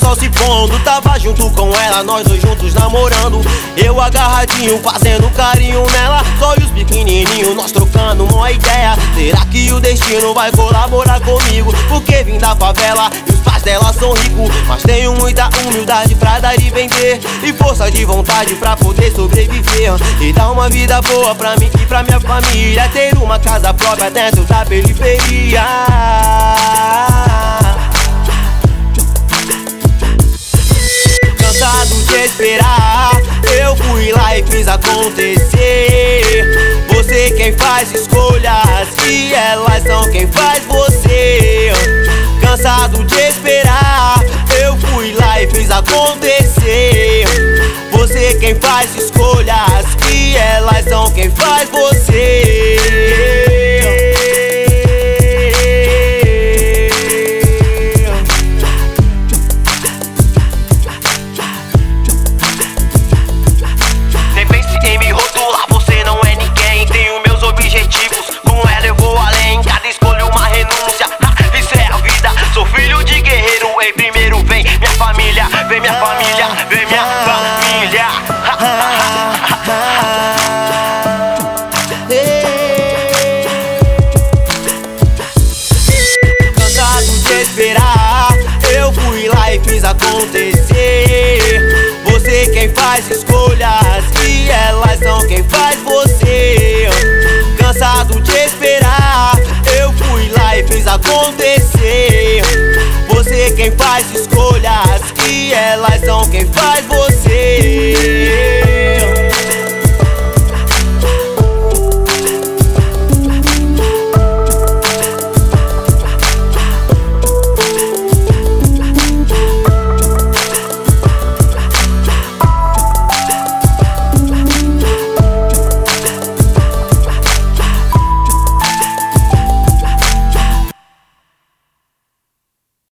sol se pondo, tava junto com ela, nós dois juntos namorando. Eu agarradinho, fazendo carinho nela. Olhos pequenininhos, nós trocando uma ideia. Será que o destino vai colaborar comigo? Porque vim da favela e os pais dela são ricos. Mas tenho muita humildade pra dar e vender. E força de vontade pra poder sobreviver. E dar uma vida boa pra mim e pra minha família. Ter uma casa própria dentro da periferia. Lá e fiz acontecer. Você quem faz escolhas e elas são quem faz você. Cansado de esperar, eu fui lá e fiz acontecer. Você quem faz escolhas e elas são quem faz você. Eu fui lá e fiz acontecer. Você quem faz escolhas e elas são quem faz você. Cansado de esperar, eu fui lá e fiz acontecer. Você quem faz escolhas e elas são quem faz você.